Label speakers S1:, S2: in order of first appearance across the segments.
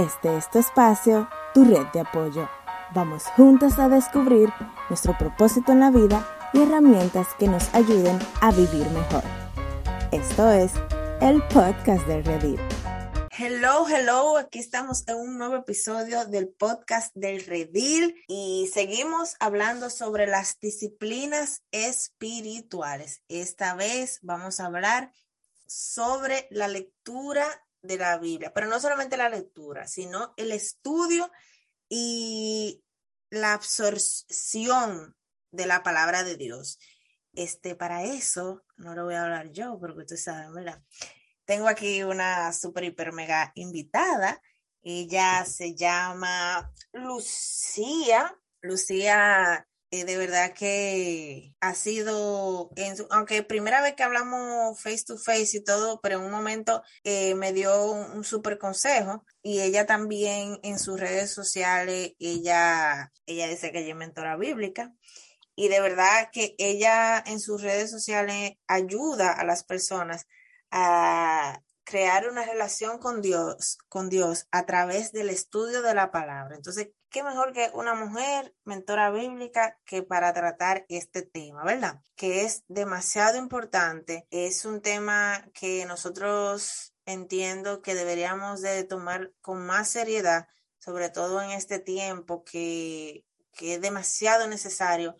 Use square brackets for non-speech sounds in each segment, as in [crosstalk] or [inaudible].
S1: Este es tu espacio, tu red de apoyo. Vamos juntos a descubrir nuestro propósito en la vida y herramientas que nos ayuden a vivir mejor. Esto es el podcast de Redil.
S2: Hello, hello, aquí estamos en un nuevo episodio del podcast del Redil y seguimos hablando sobre las disciplinas espirituales. Esta vez vamos a hablar sobre la lectura de la Biblia, pero no solamente la lectura, sino el estudio y la absorción de la palabra de Dios. Este, para eso, no lo voy a hablar yo, porque ustedes saben, ¿verdad? Tengo aquí una super, hiper, mega invitada. Ella se llama Lucía. Lucía eh, de verdad que ha sido, en aunque primera vez que hablamos face to face y todo, pero en un momento eh, me dio un, un súper consejo y ella también en sus redes sociales, ella, ella dice que ella es mentora bíblica y de verdad que ella en sus redes sociales ayuda a las personas a crear una relación con Dios, con Dios a través del estudio de la palabra. Entonces, qué mejor que una mujer mentora bíblica que para tratar este tema, ¿verdad? Que es demasiado importante, es un tema que nosotros entiendo que deberíamos de tomar con más seriedad, sobre todo en este tiempo que, que es demasiado necesario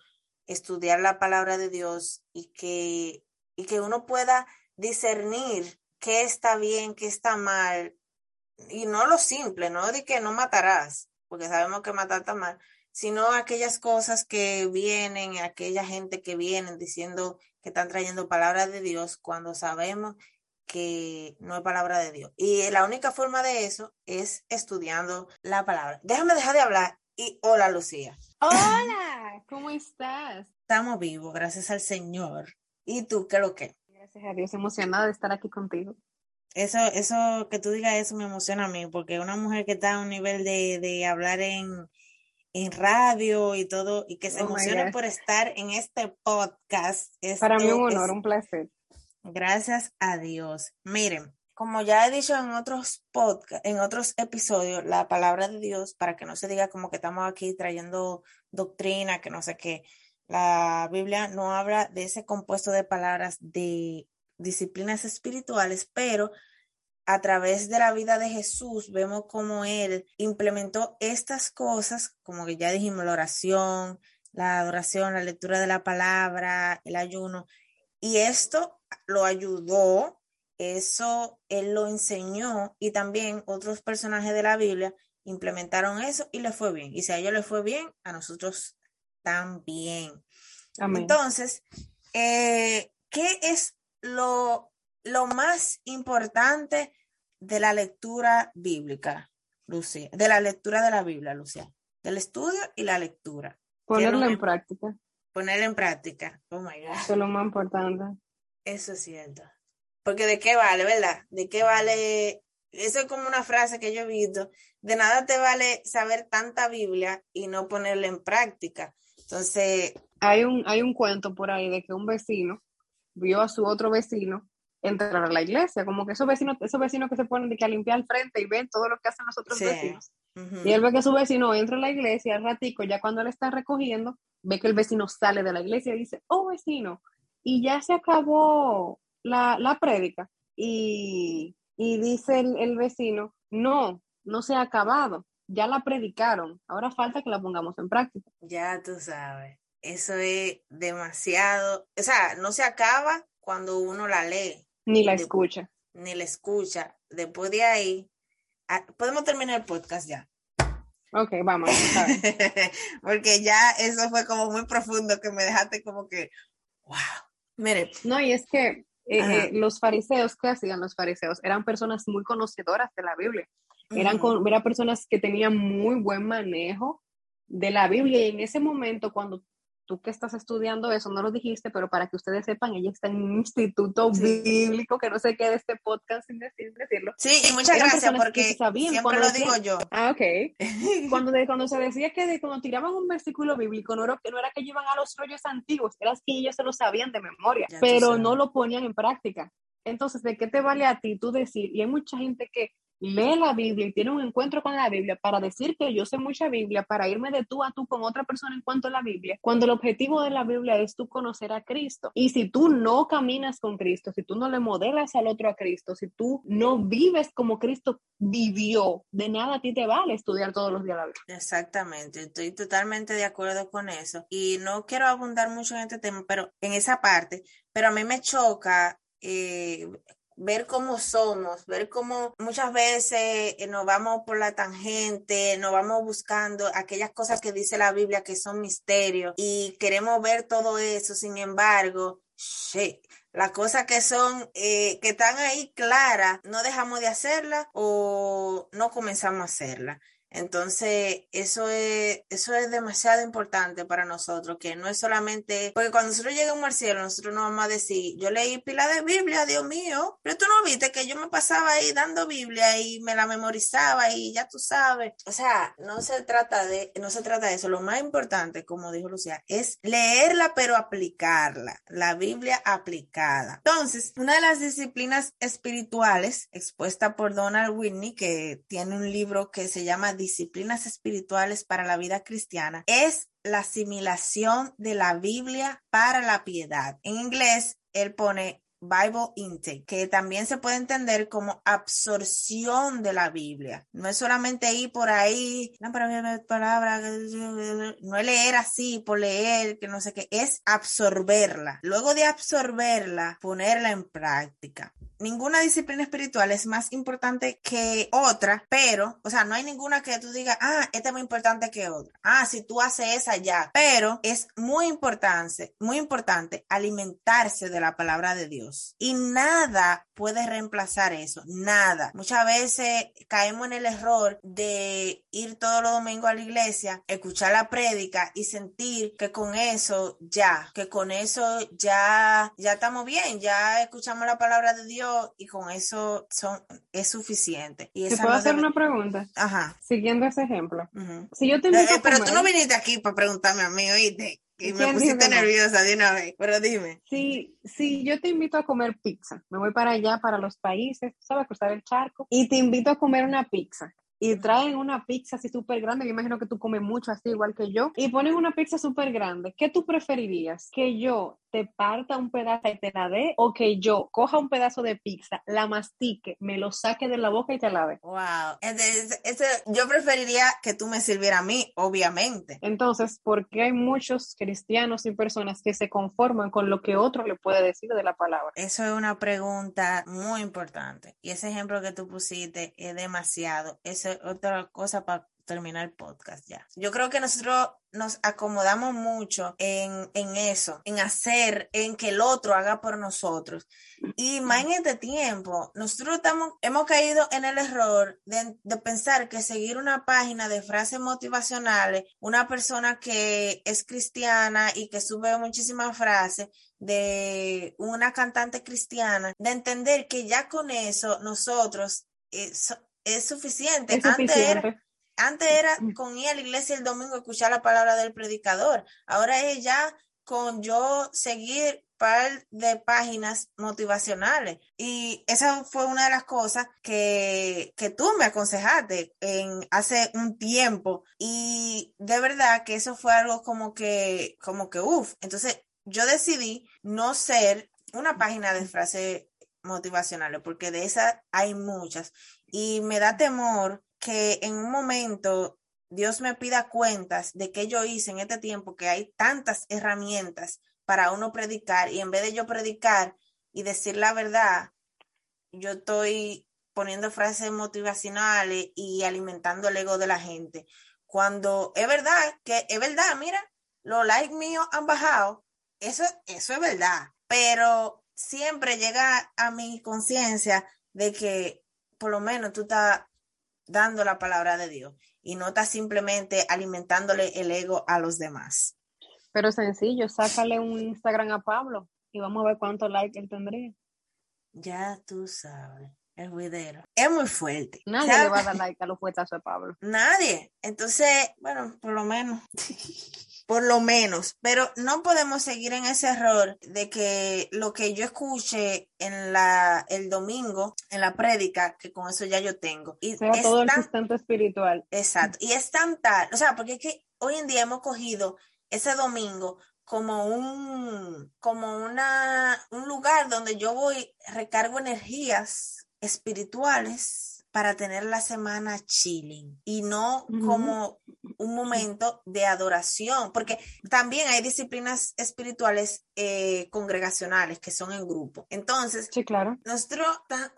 S2: estudiar la palabra de Dios y que, y que uno pueda discernir qué está bien, qué está mal, y no lo simple, no de que no matarás, porque sabemos que matar está mal, sino aquellas cosas que vienen, aquella gente que viene diciendo que están trayendo palabra de Dios cuando sabemos que no es palabra de Dios. Y la única forma de eso es estudiando la palabra. Déjame dejar de hablar y hola Lucía.
S3: Hola, ¿cómo estás?
S2: Estamos vivos, gracias al Señor. ¿Y tú qué lo que?
S3: Gracias a Dios, emocionada de estar aquí contigo.
S2: Eso, eso, que tú digas eso me emociona a mí, porque una mujer que está a un nivel de, de hablar en, en radio y todo, y que se
S3: Oh
S2: emocione por estar en este podcast.
S3: Para mí un honor,
S2: es-
S3: un placer.
S2: Gracias a Dios. Miren, como ya he dicho en otros podcast, en otros episodios, la palabra de Dios, para que no se diga como que estamos aquí trayendo doctrina, que no sé qué, la Biblia no habla de ese compuesto de palabras de disciplinas espirituales, pero a través de la vida de Jesús vemos cómo Él implementó estas cosas, como que ya dijimos, la oración, la adoración, la lectura de la palabra, el ayuno, y esto lo ayudó, eso Él lo enseñó, y también otros personajes de la Biblia implementaron eso y le fue bien. Y si a ellos le fue bien, a nosotros también.
S3: Amén.
S2: Entonces, eh, ¿qué es lo, lo más importante de la lectura bíblica, Lucía? De la lectura de la Biblia, Lucía. Del estudio y la lectura.
S3: Ponerlo en práctica,
S2: Poner en práctica. Oh my God.
S3: eso es lo más importante.
S2: Eso es cierto. Porque de qué vale, ¿verdad? De qué vale. Eso es como una frase que yo he visto. De nada te vale saber tanta Biblia y no ponerla en práctica. Entonces,
S3: Hay un, hay un cuento por ahí de que un vecino vio a su otro vecino entrar a la iglesia, como que esos vecinos, esos vecinos que se ponen de que a limpiar el frente y ven todo lo que hacen los otros
S2: Sí.
S3: vecinos. Y él ve que su vecino entra a la iglesia al ratico, ya cuando él está recogiendo, ve que el vecino sale de la iglesia y dice, oh vecino, y ya se acabó la, la prédica. Y, y dice el, el vecino, no, no se ha acabado, ya la predicaron, ahora falta que la pongamos en práctica.
S2: Ya tú sabes, eso es demasiado, o sea, no se acaba cuando uno la lee,
S3: Ni la escucha.
S2: ni la escucha. Después de ahí, ah, podemos terminar el podcast ya.
S3: Ok, vamos. [laughs]
S2: Porque ya eso fue como muy profundo que me dejaste como que, wow. Mire,
S3: No, y es que eh, eh, los fariseos, ¿qué hacían los fariseos? Eran personas muy conocedoras de la Biblia. Eran, con, eran personas que tenían muy buen manejo de la Biblia y en ese momento cuando tú que estás estudiando eso, no lo dijiste, pero para que ustedes sepan, ella está en un instituto
S2: Sí.
S3: bíblico, que no se quede este podcast sin decir, decirlo.
S2: Sí, y muchas
S3: Eran
S2: gracias porque
S3: sabían
S2: siempre
S3: cuando
S2: lo
S3: decían-
S2: digo yo.
S3: Ah, ok. [laughs] Cuando, de, cuando se decía que de, cuando tiraban un versículo bíblico, no era, que no era que iban a los rollos antiguos, era que ellos se lo sabían de memoria,
S2: Ya
S3: pero no lo ponían en práctica. Entonces, ¿de qué te vale a ti tú decir? Y hay mucha gente que lee la Biblia y tiene un encuentro con la Biblia para decir que yo sé mucha Biblia, para irme de tú a tú con otra persona en cuanto a la Biblia, cuando el objetivo de la Biblia es tú conocer a Cristo. Y si tú no caminas con Cristo, si tú no le modelas al otro a Cristo, si tú no vives como Cristo vivió, de nada a ti te vale estudiar todos los días la Biblia.
S2: Exactamente, estoy totalmente de acuerdo con eso. Y no quiero abundar mucho en este tema, pero en esa parte, pero a mí me choca eh, ver cómo somos, ver cómo muchas veces eh, nos vamos por la tangente, nos vamos buscando aquellas cosas que dice la Biblia que son misterios y queremos ver todo eso, sin embargo, las cosas que son, eh, que están ahí claras, no dejamos de hacerlas o no comenzamos a hacerlas. Entonces, eso es, eso es demasiado importante para nosotros, que no es solamente, porque cuando nosotros lleguemos al cielo, nosotros no vamos a decir, yo leí pila de Biblia, Dios mío, pero tú no viste que yo me pasaba ahí dando Biblia y me la memorizaba y ya tú sabes. O sea, no se trata de, no se trata de eso. Lo más importante, como dijo Lucía, es leerla pero aplicarla, la Biblia aplicada. Entonces, una de las disciplinas espirituales expuesta por Donald Whitney, que tiene un libro que se llama disciplinas espirituales para la vida cristiana es la asimilación de la Biblia para la piedad. En inglés, él pone Bible intake, que también se puede entender como absorción de la Biblia. No es solamente ir por ahí, no, palabra, no leer así por leer, que no sé qué, es absorberla. Luego de absorberla, ponerla en práctica ninguna disciplina espiritual es más importante que otra, pero, o sea, no hay ninguna que tú digas, ah, esta es muy importante que otra. Ah, si tú haces esa ya, pero es muy importante, muy importante alimentarse de la palabra de Dios. Y nada puede reemplazar eso, nada. Muchas veces caemos en el error de ir todos los domingos a la iglesia, escuchar la prédica y sentir que con eso ya, que con eso ya, ya estamos bien, ya escuchamos la palabra de Dios y con eso son, es suficiente. Y
S3: ¿Te puedo hacer una pregunta?
S2: Ajá.
S3: Siguiendo ese ejemplo. Si yo te invito
S2: eh, Pero tú no viniste aquí para preguntarme a mí, oíste. Y me pusiste nerviosa de una vez, pero dime.
S3: Si, si yo te invito a comer pizza, me voy para allá, para los países, ¿sabes? Cruzar el charco, y te invito a comer una pizza y traen una pizza así súper grande, yo imagino que tú comes mucho así igual que yo, y ponen una pizza súper grande, ¿qué tú preferirías? ¿Que yo te parta un pedazo y te la dé o que yo coja un pedazo de pizza, la mastique, me lo saque de la boca y te la dé?
S2: Wow, Entonces, yo preferiría que tú me sirviera a mí, obviamente.
S3: Entonces, ¿por qué hay muchos cristianos y personas que se conforman con lo que otro le puede decir de la palabra?
S2: Eso es una pregunta muy importante y ese ejemplo que tú pusiste es demasiado. Eso es otra cosa para terminar el podcast ya. Yo creo que nosotros nos acomodamos mucho en, en, eso, en hacer, en que el otro haga por nosotros. Y más en este tiempo, nosotros estamos, hemos caído en el error de, de pensar que seguir una página de frases motivacionales, una persona que es cristiana y que sube muchísimas frases, de una cantante cristiana, de entender que ya con eso nosotros es, es suficiente.
S3: Es suficiente.
S2: Antes era con ir a la iglesia el domingo a escuchar la palabra del predicador. Ahora es ya con yo seguir par de páginas motivacionales. Y esa fue una de las cosas que, que tú me aconsejaste en hace un tiempo. Y de verdad que eso fue algo como que, como que, uff. Entonces yo decidí no ser una página de frases motivacionales, porque de esas hay muchas. Y me da temor que en un momento Dios me pida cuentas de qué yo hice en este tiempo, que hay tantas herramientas para uno predicar y en vez de yo predicar y decir la verdad, yo estoy poniendo frases motivacionales y alimentando el ego de la gente. Cuando es verdad, que es verdad, mira, los likes míos han bajado, eso, eso es verdad, pero siempre llega a mi conciencia de que por lo menos tú estás dando la palabra de Dios y no estás simplemente alimentándole el ego a los demás.
S3: Pero sencillo, sácale un Instagram a Pablo y vamos a ver cuántos likes él tendría.
S2: Ya tú sabes, el videro. Es muy fuerte.
S3: Nadie le va a dar like a los fuetazos de Pablo. [laughs]
S2: Nadie. Entonces, bueno, por lo menos. [laughs] por lo menos, pero no podemos seguir en ese error de que lo que yo escuche en la el domingo en la prédica, que con eso ya yo tengo.
S3: Y todo el sustento espiritual.
S2: Exacto, y es tan tal, o sea, porque es que hoy en día hemos cogido ese domingo como un como una un lugar donde yo voy recargo energías espirituales para tener la semana chilling y no como un momento de adoración, porque también hay disciplinas espirituales eh, congregacionales que son en grupo. Entonces,
S3: sí, claro.
S2: nosotros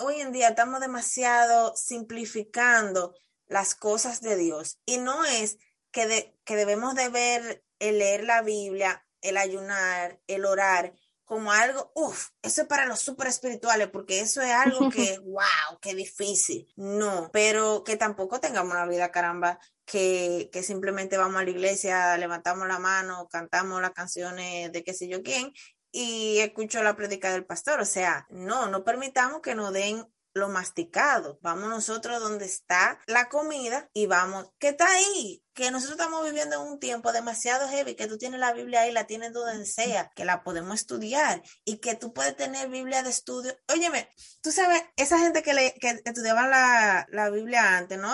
S2: hoy en día estamos demasiado simplificando las cosas de Dios y no es que, que debemos de ver el leer la Biblia, el ayunar, el orar como algo, uff, eso es para los super espirituales, porque eso es algo que, [laughs] wow, qué difícil. No, pero que tampoco tengamos una vida, caramba, que, que simplemente vamos a la iglesia, levantamos la mano, cantamos las canciones de qué sé yo quién y escucho la prédica del pastor. O sea, no, no permitamos que nos den lo masticado. Vamos nosotros donde está la comida y vamos, ¿qué está ahí? Que nosotros estamos viviendo en un tiempo demasiado heavy, que tú tienes la Biblia ahí, la tienes donde sea, que la podemos estudiar y que tú puedes tener Biblia de estudio. Óyeme, tú sabes, esa gente que, le, que estudiaban la, la Biblia antes, ¿no?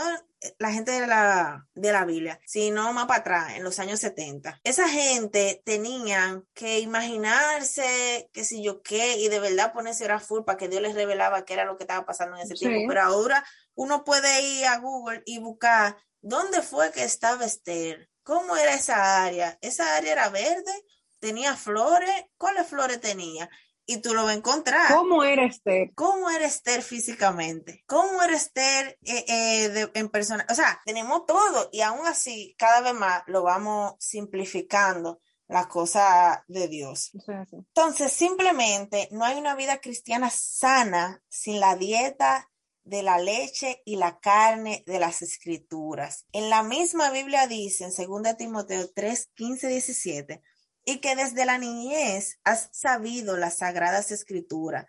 S2: la gente de la, de la Biblia, sino más para atrás, en los años 70. Esa gente tenían que imaginarse que si yo qué, y de verdad ponerse a full para que Dios les revelaba qué era lo que estaba pasando en ese tiempo. Pero ahora uno puede ir a Google y buscar dónde fue que estaba Esther, cómo era esa área. Esa área era verde, tenía flores, ¿cuáles flores tenía? y tú lo vas a encontrar.
S3: ¿Cómo era Esther?
S2: ¿Cómo era Esther físicamente? ¿Cómo era Esther eh, eh, en persona? O sea, tenemos todo y aún así cada vez más lo vamos simplificando la cosa de Dios. Entonces, simplemente no hay una vida cristiana sana sin la dieta de la leche y la carne de las escrituras. En la misma Biblia dice en 2 Timoteo 3, 15, 17, y que desde la niñez has sabido las sagradas escrituras,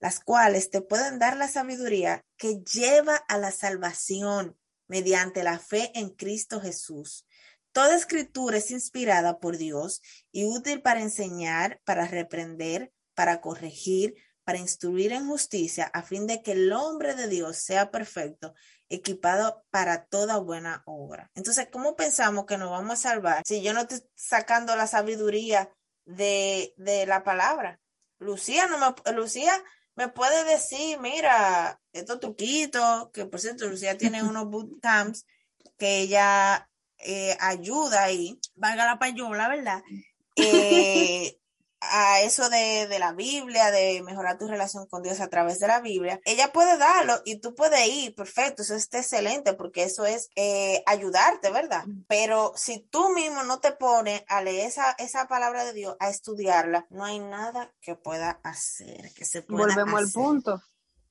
S2: las cuales te pueden dar la sabiduría que lleva a la salvación mediante la fe en Cristo Jesús. Toda escritura es inspirada por Dios y útil para enseñar, para reprender, para corregir, para instruir en justicia, a fin de que el hombre de Dios sea perfecto, equipado para toda buena obra. Entonces, ¿cómo pensamos que nos vamos a salvar si yo no estoy sacando la sabiduría de, de la palabra? Lucía no me, Lucía me puede decir, mira, estos truquitos, que por cierto, Lucía [laughs] tiene unos bootcamps que ella eh, ayuda ahí, valga la payola, ¿verdad? [laughs] Eh, a eso de, de, la Biblia, de mejorar tu relación con Dios a través de la Biblia, ella puede darlo y tú puedes ir, perfecto, eso está excelente porque eso es eh, ayudarte, ¿verdad? Pero si tú mismo no te pones a leer esa, esa palabra de Dios, a estudiarla, no hay nada que pueda hacer, que se pueda
S3: Volvemos al punto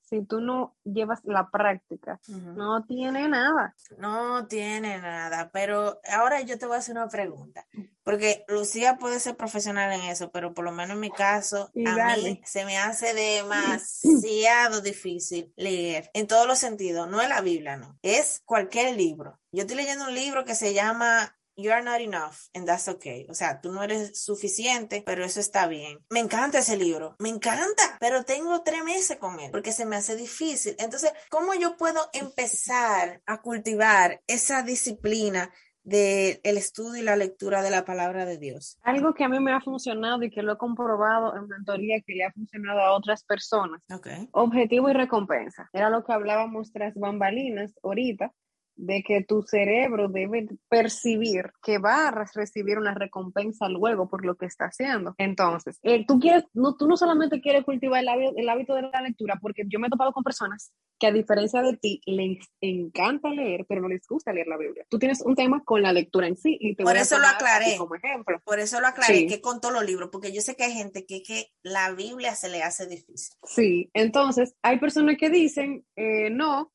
S3: si tú no llevas la práctica, no tiene nada.
S2: No tiene nada, pero ahora yo te voy a hacer una pregunta, porque Lucía puede ser profesional en eso, pero por lo menos en mi caso, a mí se me hace [clears throat] demasiado difícil leer en todos los sentidos, no es la Biblia, no, es cualquier libro. Yo estoy leyendo un libro que se llama You are not enough and that's okay. O sea, tú no eres suficiente, pero eso está bien. Me encanta ese libro, me encanta, pero tengo tres meses con él porque se me hace difícil. Entonces, ¿cómo yo puedo empezar a cultivar esa disciplina del estudio y la lectura de la palabra de Dios?
S3: Algo que a mí me ha funcionado y que lo he comprobado en mentoría que le ha funcionado a otras personas.
S2: Okay.
S3: Objetivo y recompensa. Era lo que hablábamos tras bambalinas ahorita de que tu cerebro debe percibir que va a recibir una recompensa luego por lo que está haciendo. Entonces, eh, tú, quieres, no, tú no solamente quieres cultivar el hábito, el hábito, de la lectura, porque yo me he topado con personas que a diferencia de ti les encanta leer, pero no les gusta leer la Biblia. Tú tienes un tema con la lectura en sí. Y te
S2: por eso lo aclaré. Como ejemplo. Por eso lo aclaré, que con todos los libros, porque yo sé que hay gente que, que la Biblia se le hace difícil.
S3: Sí, entonces hay personas que dicen, eh, no,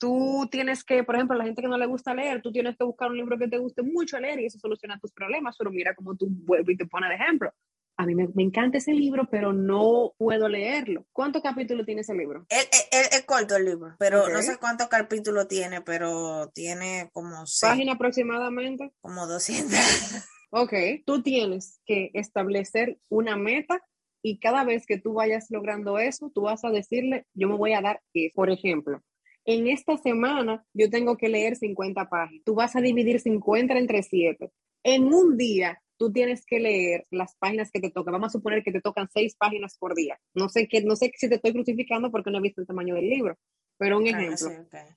S3: Tú tienes que, por ejemplo, a la gente que no le gusta leer, tú tienes que buscar un libro que te guste mucho leer y eso soluciona tus problemas, pero mira cómo tú vuelves y te pones de ejemplo. A mí me, encanta ese libro, pero no puedo leerlo. ¿Cuántos capítulos tiene ese libro?
S2: Es corto el libro, pero no sé cuántos capítulos tiene, pero tiene como...
S3: ¿Página aproximadamente?
S2: Como 200. [laughs]
S3: Ok, tú tienes que establecer una meta y cada vez que tú vayas logrando eso, tú vas a decirle, yo me voy a dar que, por ejemplo, en esta semana yo tengo que leer 50 páginas. Tú vas a dividir 50 entre 7. En un día tú tienes que leer las páginas que te tocan. Vamos a suponer que te tocan 6 páginas por día. No sé, qué, no sé si te estoy crucificando porque no he visto el tamaño del libro, pero un ejemplo.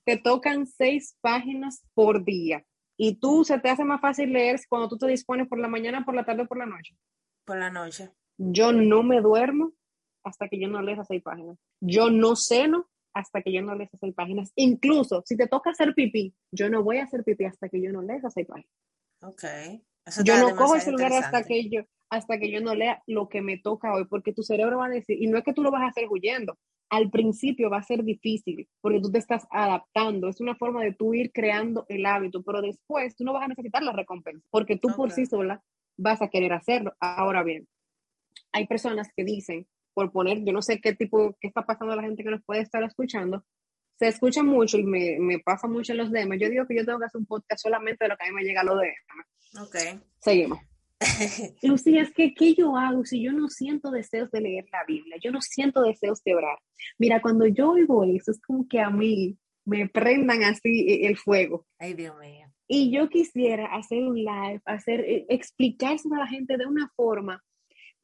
S3: Te tocan 6 páginas por día. Y tú se te hace más fácil leer cuando tú te dispones por la mañana, por la tarde o por la noche.
S2: Por la noche.
S3: Yo no me duermo hasta que yo no lea esas seis páginas. Yo no ceno hasta que yo no lea esas seis páginas. Incluso si te toca hacer pipí, yo no voy a hacer pipí hasta que yo no lea esas seis páginas.
S2: Ok.
S3: yo no cojo el celular hasta que yo hasta que yo no lea lo que me toca hoy, porque tu cerebro va a decir, y no es que tú lo vas a hacer huyendo, al principio va a ser difícil, porque tú te estás adaptando, es una forma de tú ir creando el hábito, pero después tú no vas a necesitar la recompensa, porque tú por sí sola vas a querer hacerlo. Ahora bien, hay personas que dicen, por poner, yo no sé qué tipo, qué está pasando a la gente que nos puede estar escuchando, se escucha mucho y me, me pasa mucho en los DM. Yo digo que yo tengo que hacer un podcast solamente de lo que a mí me llega a los DM.
S2: Ok.
S3: Seguimos. [laughs] Lucía, es que, ¿qué yo hago si yo no siento deseos de leer la Biblia? Yo no siento deseos de orar. Mira, cuando yo oigo eso, es como que a mí me prendan así e, el fuego.
S2: Ay, Dios mío.
S3: Y yo quisiera hacer un live, hacer, eh, explicarse a la gente de una forma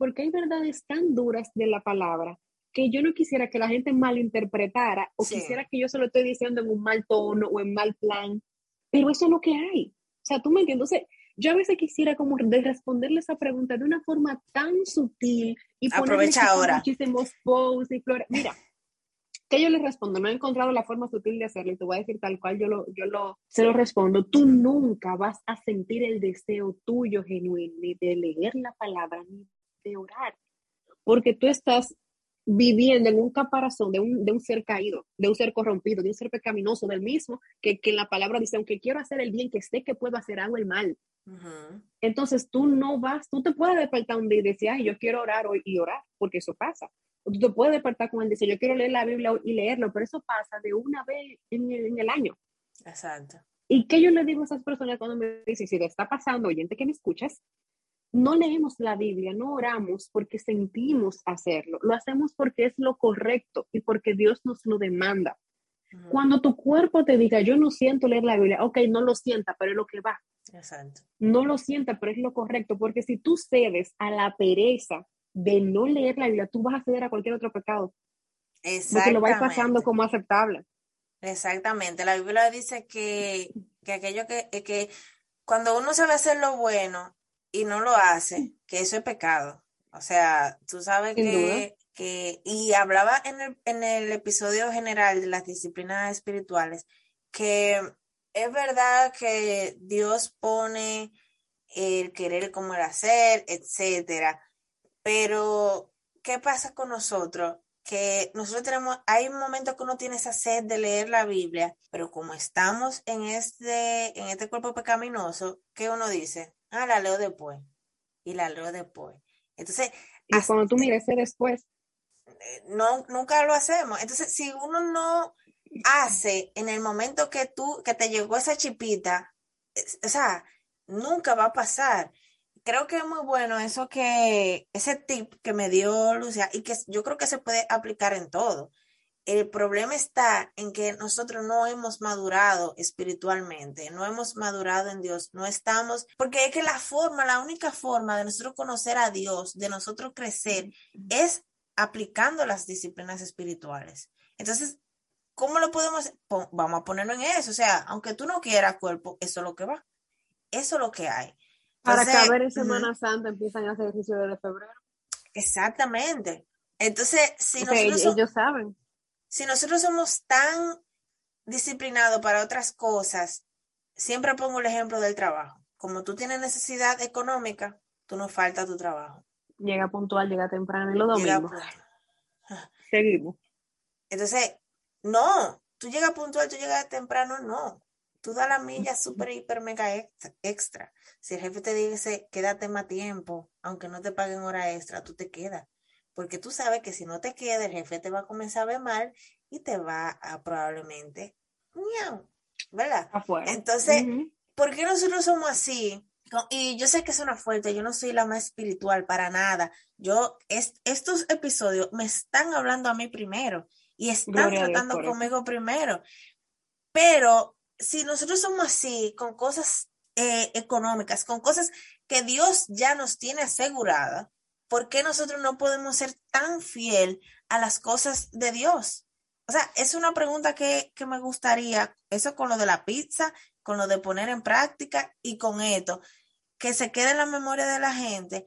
S3: porque hay verdades tan duras de la palabra que yo no quisiera que la gente malinterpretara o quisiera que yo se lo esté diciendo en un mal tono o en mal plan, pero eso es lo que hay. O sea, tú me entiendes. Entonces, yo a veces quisiera como de responderle esa pregunta de una forma tan sutil y
S2: Aprovecha ahora.
S3: muchísimos posts y flores. Mira, que yo le respondo, no he encontrado la forma sutil de hacerlo y te voy a decir tal cual yo lo, yo lo, se lo respondo. Tú nunca vas a sentir el deseo tuyo genuino ni de leer la palabra ni de orar, porque tú estás viviendo en un caparazón de un, de un ser caído, de un ser corrompido, de un ser pecaminoso, del mismo, que, que la palabra dice, aunque quiero hacer el bien, que sé que puedo hacer, algo el mal. Entonces tú no vas, tú te puedes despertar un día y decir, ay, yo quiero orar hoy y orar, porque eso pasa. O tú te puedes despertar con el deseo, yo quiero leer la Biblia y leerlo, pero eso pasa de una vez en el, en el año.
S2: Exacto.
S3: ¿Y qué yo le digo a esas personas cuando me dicen, si te está pasando, oyente que me escuchas, no leemos la Biblia, no oramos porque sentimos hacerlo, lo hacemos porque es lo correcto y porque Dios nos lo demanda. Cuando tu cuerpo te diga, yo no siento leer la Biblia, ok, no lo sienta, pero es lo que va.
S2: Exacto.
S3: No lo sienta, pero es lo correcto, porque si tú cedes a la pereza de no leer la Biblia, tú vas a ceder a cualquier otro pecado. Porque lo vas pasando como aceptable.
S2: Exactamente. La Biblia dice que, que aquello que, que cuando uno sabe hacer lo bueno, y no lo hace, que eso es pecado. O sea, tú sabes que, que, y hablaba en el, en el episodio general de las disciplinas espirituales, que es verdad que Dios pone el querer como el hacer, etcétera, pero ¿qué pasa con nosotros? Que nosotros tenemos, hay un momento que uno tiene esa sed de leer la Biblia, pero como estamos en este, en este cuerpo pecaminoso, ¿qué uno dice? Ah, la leo después. Y la leo después. Entonces.
S3: Y cuando tú mires después.
S2: Eh, no, nunca lo hacemos. Entonces, si uno no hace en el momento que tú, que te llegó esa chipita, o sea, nunca va a pasar. Creo que es muy bueno eso que, ese tip que me dio Lucia y que yo creo que se puede aplicar en todo. El problema está en que nosotros no hemos madurado espiritualmente, no hemos madurado en Dios, no estamos, porque es que la forma, la única forma de nosotros conocer a Dios, de nosotros crecer, es aplicando las disciplinas espirituales. Entonces, ¿cómo lo podemos? Vamos a ponerlo en eso, o sea, aunque tú no quieras cuerpo, eso es lo que va, eso es lo que hay.
S3: Para caber en Semana Santa empiezan a hacer ejercicio desde febrero.
S2: Exactamente. Entonces, si
S3: nosotros... ellos saben
S2: si nosotros somos tan disciplinados para otras cosas, siempre pongo el ejemplo del trabajo. Como tú tienes necesidad económica, tú no falta tu trabajo.
S3: Llega puntual, llega temprano y lo domingos. [laughs] Seguimos.
S2: Entonces, no, tú llegas puntual, tú llegas temprano, no. Tú das la milla súper, hiper, mega extra. Si el jefe te dice, quédate más tiempo, aunque no te paguen hora extra, tú te quedas porque tú sabes que si no te queda, el jefe te va a comenzar a ver mal y te va a probablemente, ¿verdad?
S3: Afuera.
S2: Entonces, ¿por qué nosotros somos así? y yo sé que suena fuerte, yo no soy la más espiritual para nada. Yo, estos episodios me están hablando a mí primero y están tratando conmigo primero. Pero si nosotros somos así, con cosas eh, económicas, con cosas que Dios ya nos tiene asegurada, ¿por qué nosotros no podemos ser tan fiel a las cosas de Dios? O sea, es una pregunta que, que me gustaría, eso con lo de la pizza, con lo de poner en práctica y con esto que se quede en la memoria de la gente,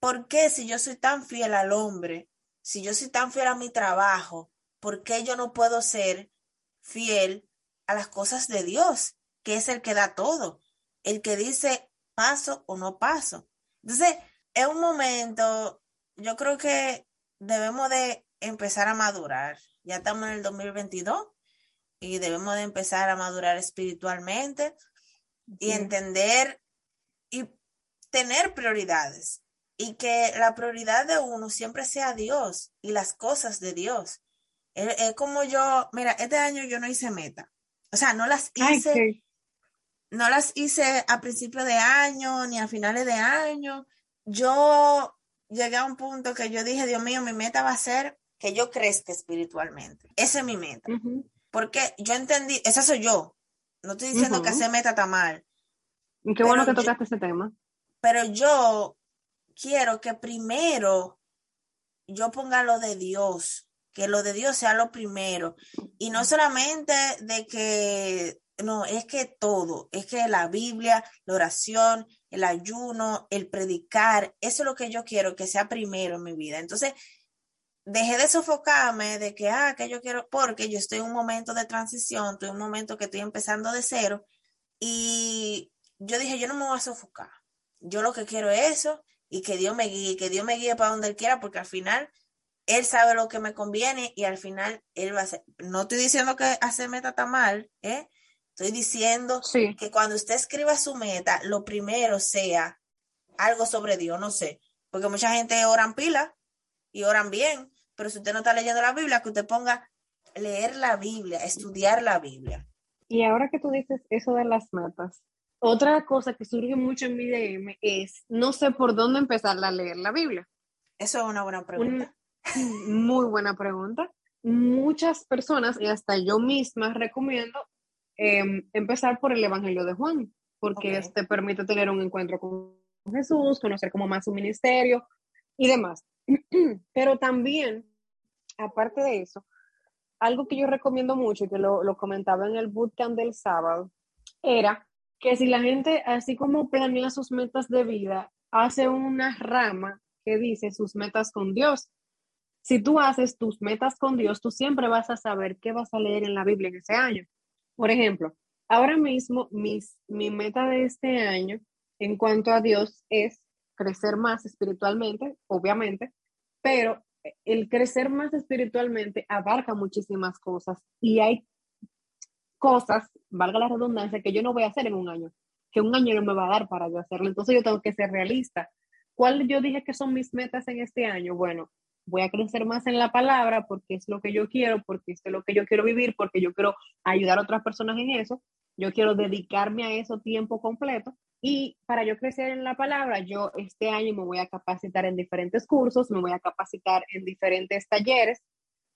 S2: ¿por qué si yo soy tan fiel al hombre, si yo soy tan fiel a mi trabajo, ¿por qué yo no puedo ser fiel a las cosas de Dios, que es el que da todo, el que dice paso o no paso? Entonces, es un momento, yo creo que debemos de empezar a madurar. Ya estamos en el 2022 y debemos de empezar a madurar espiritualmente y entender y tener prioridades y que la prioridad de uno siempre sea Dios y las cosas de Dios. Es, como yo, mira, este año yo no hice meta. O sea, no las hice, no las hice a principio de año ni a finales de año. Yo llegué a un punto que yo dije, Dios mío, mi meta va a ser que yo crezca espiritualmente. Esa es mi meta. Porque yo entendí, esa soy yo. No estoy diciendo que hacer meta está mal.
S3: Qué bueno que tocaste ese tema.
S2: Pero yo quiero que primero yo ponga lo de Dios, que lo de Dios sea lo primero. Y no solamente de que, no, es que todo, es que la Biblia, la oración, el ayuno, el predicar, eso es lo que yo quiero que sea primero en mi vida. Entonces, dejé de sofocarme de que, ah, que yo quiero, porque yo estoy en un momento de transición, estoy en un momento que estoy empezando de cero y yo dije, yo no me voy a sofocar. Yo lo que quiero es eso y que Dios me guíe, que Dios me guíe para donde Él quiera, porque al final Él sabe lo que me conviene y al final Él va a hacer. No estoy diciendo que hacer meta está mal, ¿eh? Estoy diciendo que cuando usted escriba su meta, lo primero sea algo sobre Dios, no sé, porque mucha gente oran pila y oran bien, pero si usted no está leyendo la Biblia, que usted ponga leer la Biblia, estudiar la Biblia.
S3: Y ahora que tú dices eso de las metas, otra cosa que surge mucho en mi DM es, no sé por dónde empezar a leer la Biblia.
S2: Eso es una buena pregunta. [laughs]
S3: muy buena pregunta. Muchas personas, y hasta yo misma, recomiendo em, empezar por el Evangelio de Juan, porque este permite tener un encuentro con Jesús, conocer como más su ministerio y demás. [clears throat] Pero también, aparte de eso, algo que yo recomiendo mucho y que lo, lo comentaba en el bootcamp del sábado, era que si la gente, así como planea sus metas de vida, hace una rama que dice sus metas con Dios. Si tú haces tus metas con Dios, tú siempre vas a saber qué vas a leer en la Biblia en ese año. Por ejemplo, ahora mismo mis, mi meta de este año en cuanto a Dios es crecer más espiritualmente, obviamente, pero el crecer más espiritualmente abarca muchísimas cosas y hay cosas, valga la redundancia, que yo no voy a hacer en un año, que un año no me va a dar para yo hacerlo. Entonces yo tengo que ser realista. ¿Cuál yo dije que son mis metas en este año? Bueno, voy a crecer más en la palabra porque es lo que yo quiero, porque es lo que yo quiero vivir, porque yo quiero ayudar a otras personas en eso. Yo quiero dedicarme a eso tiempo completo. Y para yo crecer en la palabra, yo este año me voy a capacitar en diferentes cursos, me voy a capacitar en diferentes talleres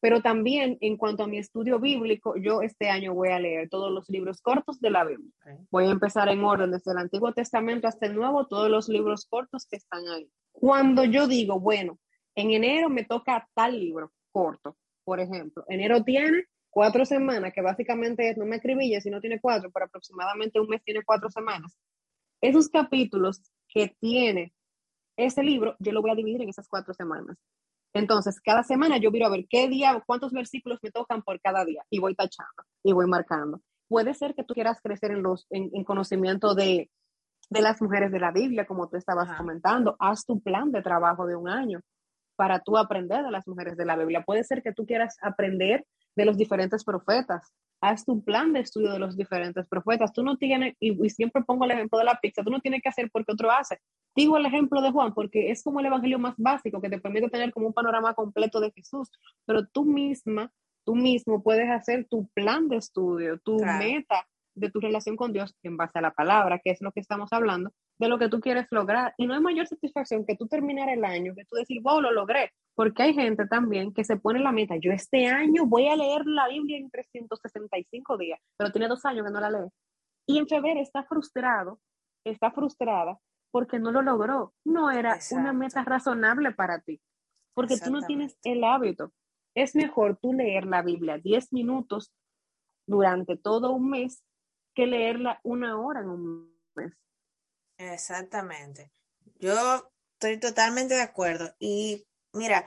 S3: pero también en cuanto a mi estudio bíblico, yo este año voy a leer todos los libros cortos de la Biblia. Voy a empezar en orden desde el Antiguo Testamento hasta el Nuevo, todos los libros cortos que están ahí. Cuando yo digo, bueno, en enero me toca tal libro corto, por ejemplo, enero tiene cuatro semanas, que básicamente es, no me escribilla si no tiene cuatro, pero aproximadamente un mes tiene cuatro semanas. Esos capítulos que tiene ese libro, yo lo voy a dividir en esas cuatro semanas. Entonces, cada semana yo miro a ver qué día, cuántos versículos me tocan por cada día y voy tachando y voy marcando. Puede ser que tú quieras crecer en, los, en, conocimiento de, de, las mujeres de la Biblia, como tú estabas comentando. Haz tu plan de trabajo de un año para tú aprender de las mujeres de la Biblia. Puede ser que tú quieras aprender de los diferentes profetas. Haz tu plan de estudio de los diferentes profetas. Tú no tienes, y, y siempre pongo el ejemplo de la pizza, tú no tienes que hacer porque otro hace. Digo el ejemplo de Juan porque es como el evangelio más básico que te permite tener como un panorama completo de Jesús, pero tú misma, tú mismo puedes hacer tu plan de estudio, tu meta de tu relación con Dios en base a la palabra, que es lo que estamos hablando, de lo que tú quieres lograr. Y no hay mayor satisfacción que tú terminar el año, que tú decir, wow, lo logré. Porque hay gente también que se pone la meta, yo este año voy a leer la Biblia en 365 días, pero tiene dos años que no la lee. Y en febrero está frustrado, está frustrada porque no lo logró. No era una meta razonable para ti, porque tú no tienes el hábito. Es mejor tú leer la Biblia 10 minutos durante todo un mes que leerla una hora en un mes.
S2: Exactamente. Yo estoy totalmente de acuerdo. Y mira,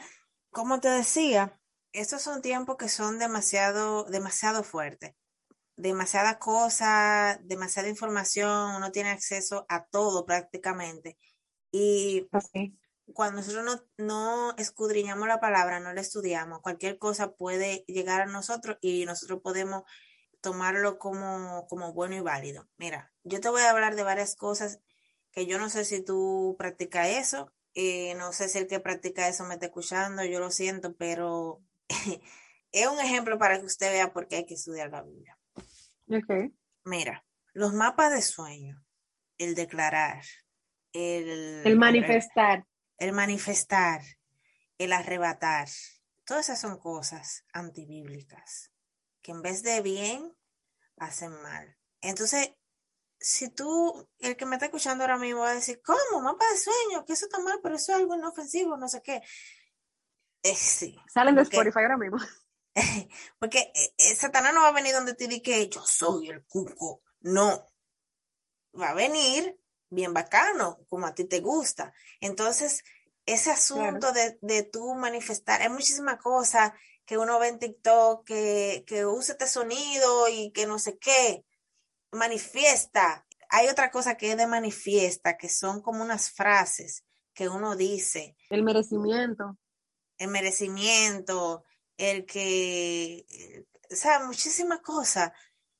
S2: como te decía, estos son tiempos que son demasiado, demasiado fuertes. Demasiada cosa, demasiada información, uno tiene acceso a todo prácticamente. Y cuando nosotros no, no escudriñamos la palabra, no la estudiamos, cualquier cosa puede llegar a nosotros y nosotros podemos tomarlo como, como bueno y válido. Mira, yo te voy a hablar de varias cosas que yo no sé si tú practicas eso, eh, no sé si el que practica eso me está escuchando, yo lo siento, pero [laughs] es un ejemplo para que usted vea por qué hay que estudiar la Biblia.
S3: Okay.
S2: Mira, los mapas de sueño, el declarar, el,
S3: el manifestar.
S2: El manifestar, el arrebatar, todas esas son cosas antibíblicas que en vez de bien, hacen mal. Entonces, si tú, el que me está escuchando ahora mismo va a decir, ¿cómo? Mapa de sueño, que eso está mal, pero eso es algo inofensivo, no sé qué. Eh, sí.
S3: Salen de Spotify ahora mismo. [laughs] [laughs]
S2: Porque eh, eh, Satanás no va a venir donde te diga que yo soy el cuco. No. Va a venir bien bacano, como a ti te gusta. Entonces, ese asunto de, de tú manifestar, hay muchísimas cosas que uno ve en TikTok, que, que use este sonido y que no sé qué manifiesta. Hay otra cosa que es de manifiesta, que son como unas frases que uno dice.
S3: El merecimiento.
S2: El merecimiento, el que, o sea, muchísimas cosas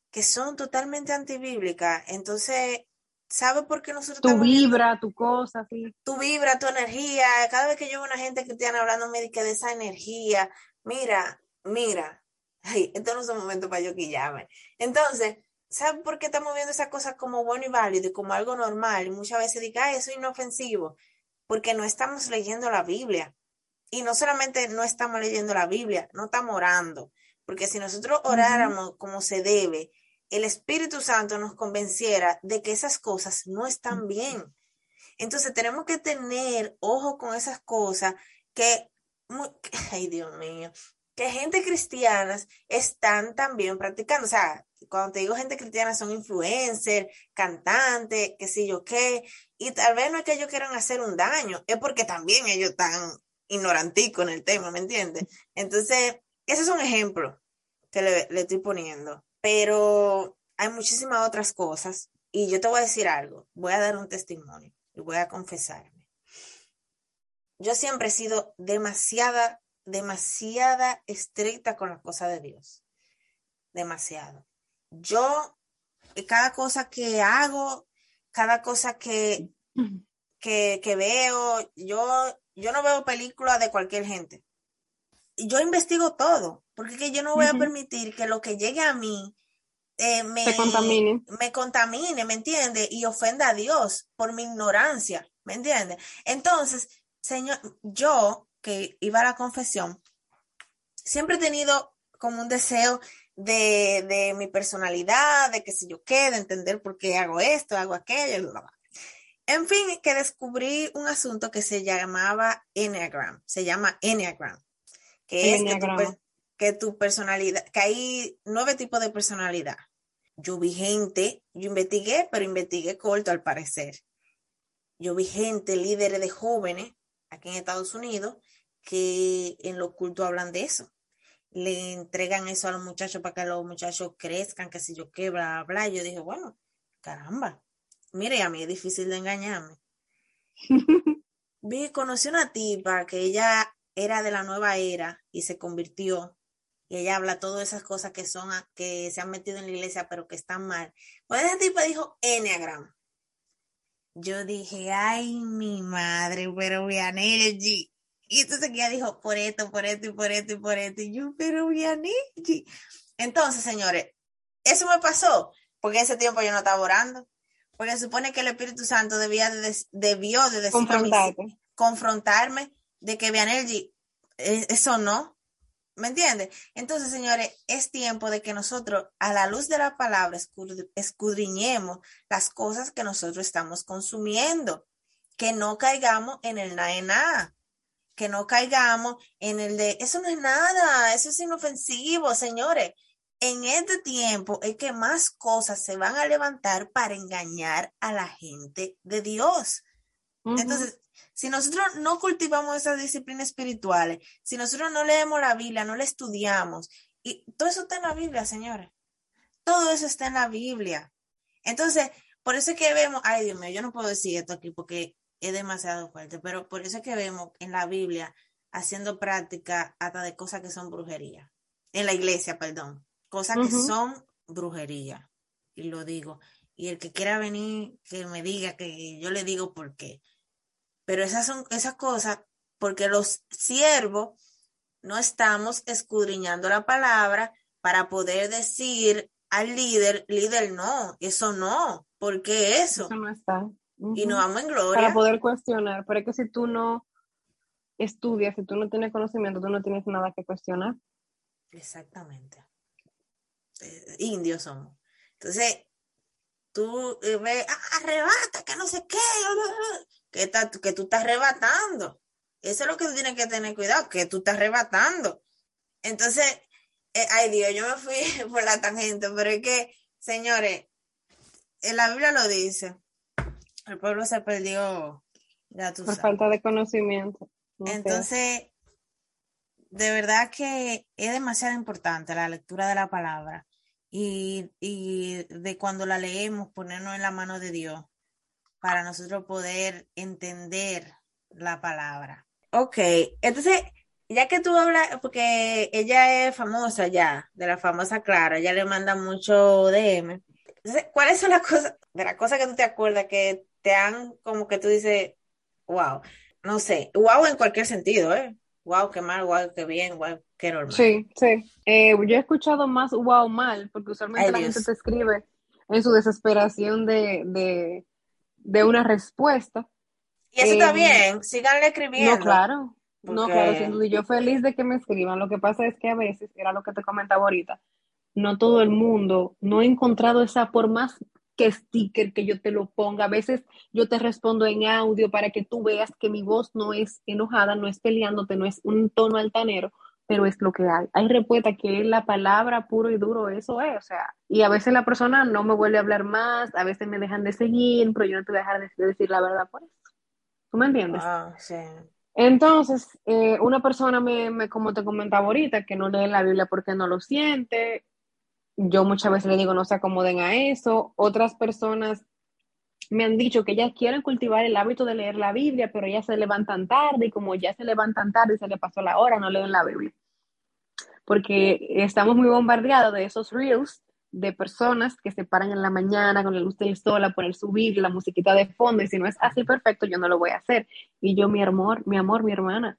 S2: que son totalmente antibíblicas. Entonces, ¿sabe por qué nosotros...
S3: Tu vibra, tu cosa, sí.
S2: Tu vibra, tu energía. Cada vez que yo veo una gente cristiana hablando de de esa energía, mira, mira, ay, esto no es un momento para yo que llame. Entonces, ¿Saben por qué estamos viendo esa cosa como bueno y válido y como algo normal? Y muchas veces digan, ay, eso es inofensivo, porque no estamos leyendo la Biblia. Y no solamente no estamos leyendo la Biblia, no estamos orando, porque si nosotros oráramos como se debe, el Espíritu Santo nos convenciera de que esas cosas no están bien. Entonces tenemos que tener ojo con esas cosas que, [laughs] ay Dios mío, que gente cristiana están también practicando. O sea, cuando te digo gente cristiana son influencers, cantantes, qué sé yo qué, y tal vez no es que ellos quieran hacer un daño, es porque también ellos están ignoranticos en el tema, ¿me entiendes? Entonces, ese es un ejemplo que le, le estoy poniendo, pero hay muchísimas otras cosas y yo te voy a decir algo, voy a dar un testimonio y voy a confesarme. Yo siempre he sido demasiada, demasiada estricta con las cosas de Dios. Demasiado yo, eh, cada cosa que hago, cada cosa que, que, veo, yo, yo no veo películas de cualquier gente. Yo investigo todo, porque yo no voy a permitir que lo que llegue a mí eh, me,
S3: contamine.
S2: me contamine, ¿me entiende? Y ofenda a Dios por mi ignorancia, ¿me entiende? Entonces, Señor, yo que iba a la confesión, siempre he tenido como un deseo de, de mi personalidad, de que si yo qué, de entender por qué hago esto, hago aquello, En fin, que descubrí un asunto que se llamaba Enneagram, se llama Enneagram, que es que tu, que tu, personalidad, que hay nueve tipos de personalidad. Yo vi gente, yo investigué, pero investigué corto al parecer. Yo vi gente, líderes de jóvenes aquí en Estados Unidos, que en lo oculto hablan de eso le entregan eso a los muchachos para que los muchachos crezcan, que si yo qué, bla, bla. yo dije, bueno, caramba, mire, a mí es difícil de engañarme. [laughs] Vi, conocí una tipa que ella era de la nueva era y se convirtió. Y ella habla todas esas cosas que son, que se han metido en la iglesia, pero que están mal. Pues esa tipa dijo Enneagram. Yo dije, ay, mi madre, pero energy. Y entonces ella dijo, por esto, por esto y por esto y por esto. Y yo, pero Entonces, señores, eso me pasó porque ese tiempo yo no estaba orando, porque supone que el Espíritu Santo debía de, debió de decir confrontarme de que Vianelgi, eh, eso no, ¿me entiendes? Entonces, señores, es tiempo de que nosotros, a la luz de la palabra, escudriñemos las cosas que nosotros estamos consumiendo, que no caigamos en el na nada que no caigamos en el de, eso no es nada, eso es inofensivo, señores. En este tiempo es que más cosas se van a levantar para engañar a la gente de Dios. Entonces, si nosotros no cultivamos esas disciplinas espirituales, si nosotros no leemos la Biblia, no la estudiamos, y todo eso está en la Biblia, señores. Todo eso está en la Biblia. Entonces, por eso es que vemos, ay Dios mío, yo no puedo decir esto aquí porque es demasiado fuerte, pero por eso es que vemos en la Biblia haciendo práctica hasta de cosas que son brujería. En la iglesia, perdón. Cosas que son brujería. Y lo digo. Y el que quiera venir, que me diga que yo le digo por qué. Pero esas son esas cosas porque los siervos no estamos escudriñando la palabra para poder decir al líder, líder, no, eso no, ¿por qué eso?
S3: Eso no está
S2: y nos vamos en gloria.
S3: Para poder cuestionar, pero es que si tú no estudias, si tú no tienes conocimiento, tú no tienes nada que cuestionar.
S2: Exactamente. Eh, indios somos. Entonces, tú eh, ves, ah, arrebata, que no sé qué, que, que tú estás arrebatando. Eso es lo que tú tienes que tener cuidado, que tú estás arrebatando. Entonces, eh, ay Dios, yo me fui [laughs] por la tangente, pero es que, señores, en la Biblia lo dice, el pueblo se perdió.
S3: Por falta de conocimiento.
S2: Entonces, de verdad que es demasiado importante la lectura de la palabra y, de cuando la leemos ponernos en la mano de Dios para nosotros poder entender la palabra. Ok, entonces, ya que tú hablas, porque ella es famosa ya, de la famosa Clara, ya le manda mucho DM. Entonces, ¿cuáles son las cosas, de las cosas que tú te acuerdas que te han como que tú dices, wow, no sé, wow en cualquier sentido, ¿eh? Wow, qué mal, wow, qué bien, wow, qué normal.
S3: Sí, sí. Eh, yo he escuchado más wow mal, porque usualmente la gente te escribe en su desesperación de, de, de una respuesta.
S2: Y eso está eh, bien, síganle escribiendo.
S3: No, claro. No, claro, sin duda. Yo feliz de que me escriban. Lo que pasa es que a veces, era lo que te comentaba ahorita, no todo el mundo, no he encontrado esa, por más que sticker que yo te lo ponga. A veces yo te respondo en audio para que tú veas que mi voz no es enojada, no es peleándote, no es un tono altanero, pero es lo que hay. Hay respuesta que es la palabra puro y duro, eso es, o sea, y a veces la persona no me vuelve a hablar más, a veces me dejan de seguir, pero yo no te voy a dejar de decir la verdad por eso. ¿Tú me entiendes?
S2: Ah, sí.
S3: Entonces, eh, una persona me, me, como te comentaba ahorita, que no lee la Biblia porque no lo siente, yo muchas veces le digo no se acomoden a eso. Otras personas me han dicho que ellas quieren cultivar el hábito de leer la Biblia, pero ellas se levantan tarde y como ya se levantan tarde y se le pasó la hora, no leen la Biblia. Porque estamos muy bombardeados de esos reels de personas que se paran en la mañana con la luz del sol a poner su Biblia, la musiquita de fondo, y si no es así perfecto, yo no lo voy a hacer. Y yo, mi amor, mi amor, mi hermana,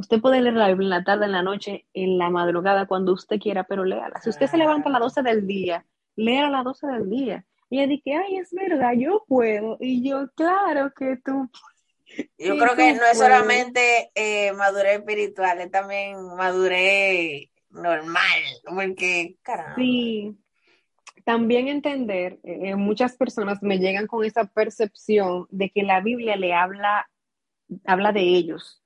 S3: Usted puede leer la Biblia en la tarde, en la noche, en la madrugada, cuando usted quiera, pero léala. Si usted se levanta a las 12 del día, lea a las 12 del día. Y ella dice, ay, es verdad, yo puedo. Y yo, claro que tú.
S2: Yo creo que no es solamente eh, madurez espiritual, es también madurez normal, porque, caramba.
S3: Sí, también entender, eh, muchas personas me llegan con esa percepción de que la Biblia le habla, habla de ellos,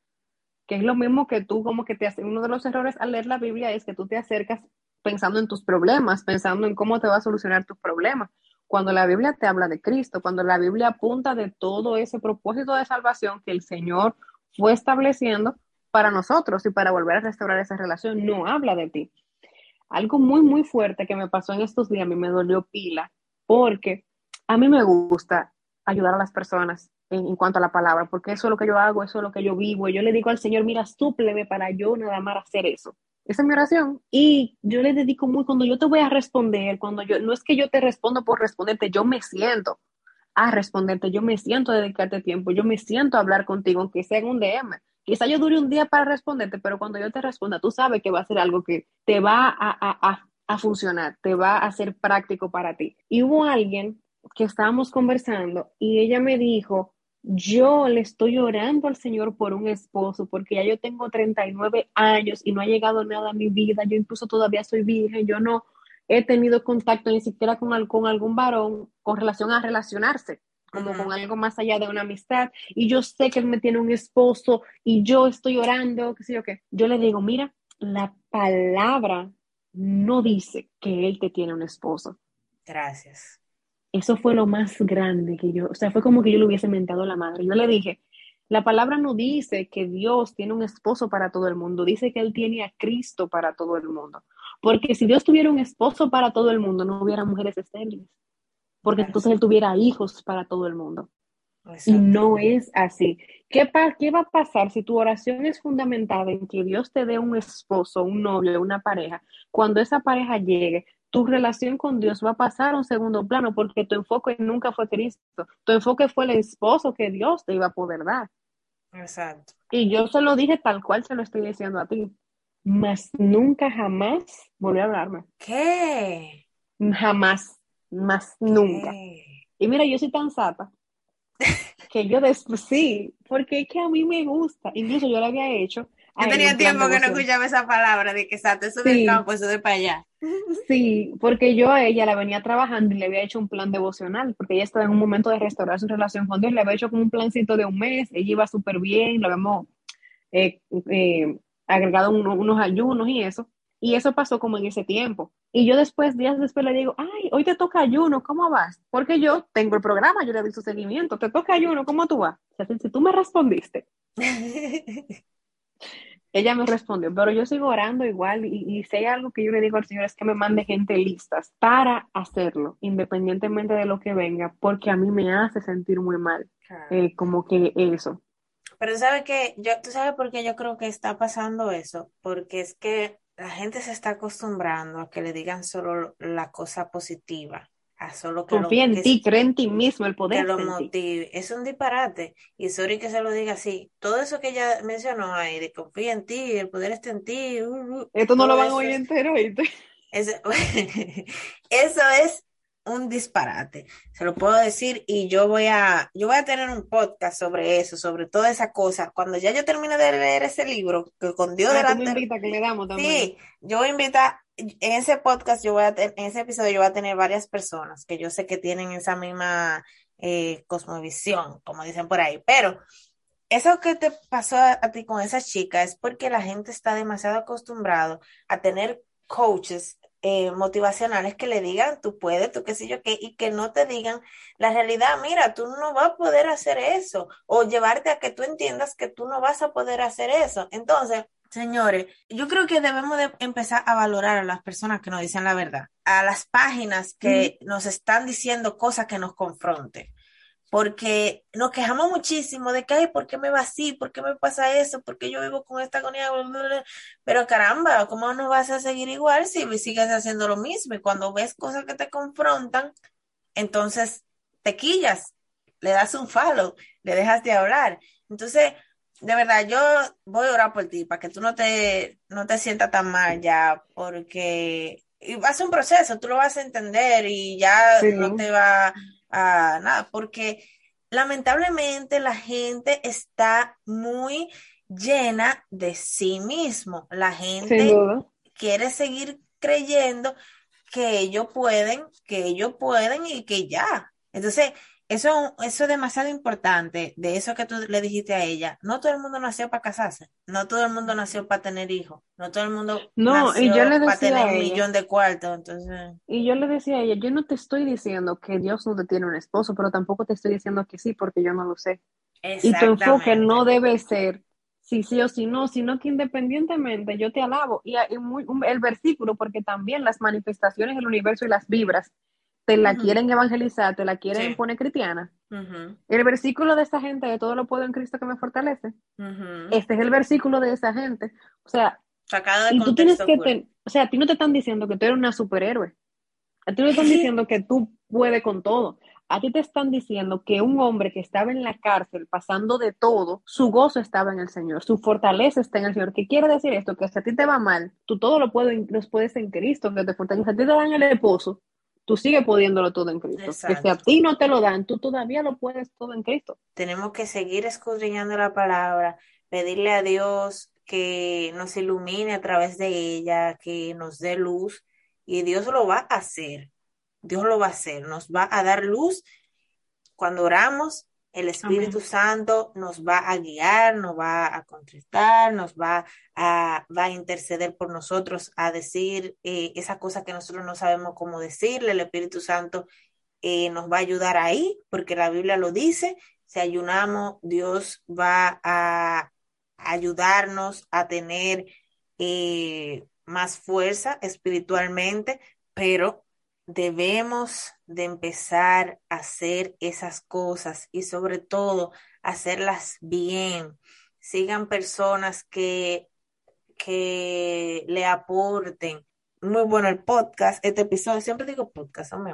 S3: que es lo mismo que tú, como que te hace, uno de los errores al leer la Biblia es que tú te acercas pensando en tus problemas, pensando en cómo te va a solucionar tus problemas. Cuando la Biblia te habla de Cristo, cuando la Biblia apunta de todo ese propósito de salvación que el Señor fue estableciendo para nosotros y para volver a restaurar esa relación, no habla de ti. Algo muy, muy fuerte que me pasó en estos días, a mí me dolió pila, porque a mí me gusta ayudar a las personas en, cuanto a la palabra, porque eso es lo que yo hago, eso es lo que yo vivo. Y yo le digo al Señor, mira, súpleme para yo nada más hacer eso. Esa es mi oración. Y yo le dedico muy, cuando yo te voy a responder, cuando yo, no es que yo te respondo por responderte, yo me siento a responderte, yo me siento a dedicarte tiempo, yo me siento a hablar contigo, aunque sea en un DM. Quizá yo dure un día para responderte, pero cuando yo te responda, tú sabes que va a ser algo que te va a, a, a, a funcionar, te va a ser práctico para ti. Y hubo alguien que estábamos conversando y ella me dijo, yo le estoy orando al Señor por un esposo porque ya yo tengo 39 años y no ha llegado nada a mi vida, yo incluso todavía soy virgen, yo no he tenido contacto ni siquiera con, con algún varón con relación a relacionarse como con algo más allá de una amistad, y yo sé que él me tiene un esposo y yo estoy orando, qué sé yo qué. Yo le digo, mira, la palabra no dice que él te tiene un esposo.
S2: Gracias.
S3: Eso fue lo más grande que yo, o sea, fue como que yo le hubiese mentado a la madre. Yo le dije, la palabra no dice que Dios tiene un esposo para todo el mundo, dice que Él tiene a Cristo para todo el mundo. Porque si Dios tuviera un esposo para todo el mundo, no hubiera mujeres estériles. Porque entonces Él tuviera hijos para todo el mundo. Y no es así. ¿Qué, ¿Qué va a pasar si tu oración es fundamentada en que Dios te dé un esposo, un novio, una pareja? Cuando esa pareja llegue, tu relación con Dios va a pasar a un segundo plano porque tu enfoque nunca fue Cristo. Tu enfoque fue el esposo que Dios te iba a poder dar.
S2: Exacto.
S3: Y yo se lo dije tal cual se lo estoy diciendo a ti. Mas nunca jamás volvió a hablarme.
S2: ¿Qué?
S3: Jamás, más nunca. Y mira, yo soy tan sata [laughs] que yo después sí, porque es que a mí me gusta. Incluso yo lo había hecho
S2: yo tenía tiempo que no escuchaba esa palabra de que exacto, eso del campo, eso de para allá. [laughs]
S3: Sí, porque yo a ella la venía trabajando y le había hecho un plan devocional, porque ella estaba en un momento de restaurar su relación con Dios, le había hecho como un plancito de un mes, ella iba súper bien, lo habíamos eh, eh, agregado unos ayunos y eso, y eso pasó como en ese tiempo. Y yo después, días después le digo, ay, hoy te toca ayuno, ¿cómo vas? Porque yo tengo el programa, yo le doy su seguimiento, te toca ayuno, ¿cómo tú vas? O sea, si tú me respondiste. [laughs] Ella me respondió, pero yo sigo orando igual y, y si hay algo que yo le digo al Señor es que me mande gente listas para hacerlo, independientemente de lo que venga, porque a mí me hace sentir muy mal, eh, como que eso.
S2: Pero sabes que yo, tú sabes por qué yo creo que está pasando eso, porque es que la gente se está acostumbrando a que le digan solo la cosa positiva que
S3: Confía en ti, cree en ti mismo, el poder.
S2: Que lo motive. Es un disparate. Y sorry que se lo diga así. Todo eso que ella mencionó ahí, de confía en ti, el poder está en ti. Uh,
S3: uh, Esto no lo van a oír entero, [laughs]
S2: Eso, [laughs] eso es un disparate, se lo puedo decir y yo voy a, yo voy a tener un podcast sobre eso, sobre toda esa cosa. Cuando ya yo termine de leer ese libro, que con Dios
S3: ah, invita, que le damos también.
S2: Sí, yo voy a invitar, en ese podcast yo voy a, en ese episodio yo voy a tener varias personas que yo sé que tienen esa misma eh, cosmovisión, como dicen por ahí, pero eso que te pasó a, a ti con esa chica es porque la gente está demasiado acostumbrado a tener coaches eh, motivacionales que le digan, tú puedes, tú qué sé yo qué, y que no te digan la realidad, mira, tú no vas a poder hacer eso, o llevarte a que tú entiendas que tú no vas a poder hacer eso. Entonces, señores, yo creo que debemos de empezar a valorar a las personas que nos dicen la verdad, a las páginas que nos están diciendo cosas que nos confronten porque nos quejamos muchísimo de que, ay, ¿por qué me va así? ¿Por qué me pasa eso? ¿Por qué yo vivo con esta agonía? Pero caramba, ¿cómo no vas a seguir igual si sigues haciendo lo mismo? Y cuando ves cosas que te confrontan, entonces te quillas, le das un follow, le dejas de hablar. Entonces, de verdad, yo voy a orar por ti para que tú no te, no te sientas tan mal ya, porque va a ser un proceso, tú lo vas a entender y ya no te va nada, porque lamentablemente la gente está muy llena de sí mismo. La gente quiere seguir creyendo que ellos pueden, que ellos pueden y que ya. Entonces, eso, eso es demasiado importante, de eso que tú le dijiste a ella. No todo el mundo nació para casarse, no todo el mundo nació para tener hijos, no todo el mundo
S3: no, nació y yo le
S2: para tener un millón de cuartos. Entonces...
S3: Y yo le decía a ella, yo no te estoy diciendo que Dios no te tiene un esposo, pero tampoco te estoy diciendo que sí, porque yo no lo sé. Y tu enfoque no debe ser si sí o si no, sino que independientemente yo te alabo. Y, el versículo, porque también las manifestaciones del universo y las vibras te la quieren evangelizar, te la quieren poner cristiana. El versículo de esa gente, de todo lo puedo en Cristo que me fortalece, este es el versículo de esa gente. O sea,
S2: y tú tienes
S3: que, o sea, a ti no te están diciendo que tú eres una superhéroe. A ti no te están diciendo que tú puedes con todo. A ti te están diciendo que un hombre que estaba en la cárcel pasando de todo, su gozo estaba en el Señor, su fortaleza está en el Señor. ¿Qué quiere decir esto? Que si a ti te va mal, tú todo lo puedes, los puedes en Cristo, que te fortalece. A ti te dan el esposo, tú sigues pudiéndolo todo en Cristo. Que si a ti no te lo dan, tú todavía lo puedes todo en Cristo.
S2: Tenemos que seguir escudriñando la palabra, pedirle a Dios que nos ilumine a través de ella, que nos dé luz, y Dios lo va a hacer. Dios lo va a hacer, nos va a dar luz cuando oramos el Espíritu Santo nos va a guiar, nos va a contestar, nos va a, va a interceder por nosotros, a decir eh, esa cosa que nosotros no sabemos cómo decirle. El Espíritu Santo eh, nos va a ayudar ahí, porque la Biblia lo dice. Si ayunamos, Dios va a ayudarnos a tener eh, más fuerza espiritualmente, pero debemos de empezar a hacer esas cosas y sobre todo hacerlas bien. Sigan personas que, que le aporten. Muy bueno el podcast, este episodio, siempre digo podcast, oh, my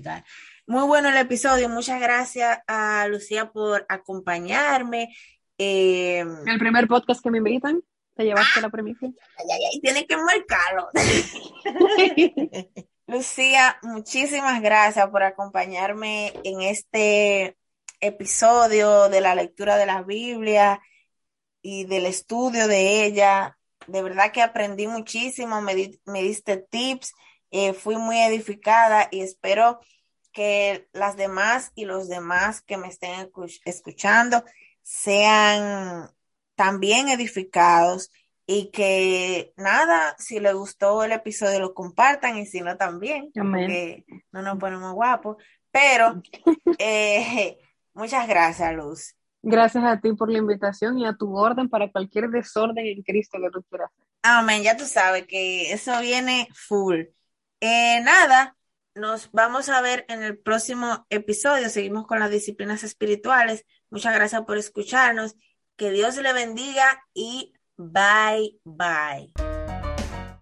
S2: God. Muy bueno el episodio, muchas gracias a Lucía por acompañarme.
S3: Em, el primer podcast que me invitan, te llevaste ah, la premisa.
S2: Ay, ay, ay, tiene que marcarlo. [laughs] [laughs] Lucía, muchísimas gracias por acompañarme en este episodio de la lectura de la Biblia y del estudio de ella. De verdad que aprendí muchísimo, me, diste tips, eh, fui muy edificada y espero que las demás y los demás que me estén escuchando sean también edificados y que nada, si les gustó el episodio lo compartan y si no también, porque no nos ponemos guapos, pero [laughs] eh, muchas gracias Luz.
S3: Gracias a ti por la invitación y a tu orden para cualquier desorden en Cristo que tú quieras.
S2: Amén, ya tú sabes que eso viene full. Eh, nada, nos vamos a ver en el próximo episodio. Seguimos con las disciplinas espirituales. Muchas gracias por escucharnos. Que Dios le bendiga y Bye bye.